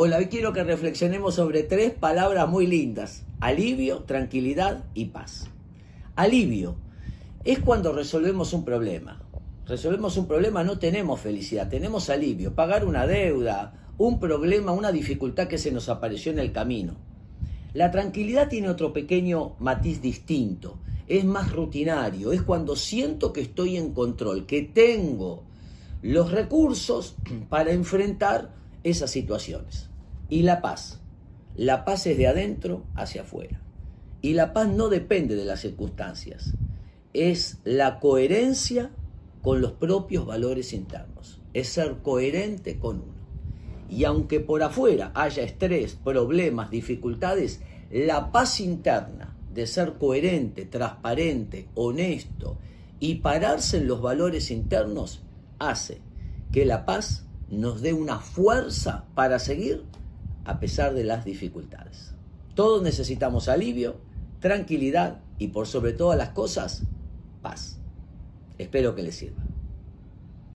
Hoy quiero que reflexionemos sobre tres palabras muy lindas. Alivio, tranquilidad y paz. Alivio es cuando resolvemos un problema. Resolvemos un problema, no tenemos felicidad, tenemos alivio. Pagar una deuda, un problema, una dificultad que se nos apareció en el camino. La tranquilidad tiene otro pequeño matiz distinto. Es más rutinario, es cuando siento que estoy en control, que tengo los recursos para enfrentar esas situaciones. Y la paz. La paz es de adentro hacia afuera. Y la paz no depende de las circunstancias. Es la coherencia con los propios valores internos. Es ser coherente con uno. Y aunque por afuera haya estrés, problemas, dificultades, la paz interna de ser coherente, transparente, honesto y pararse en los valores internos hace que la paz nos dé una fuerza para seguir a pesar de las dificultades. Todos necesitamos alivio, tranquilidad y por sobre todas las cosas, paz. Espero que les sirva.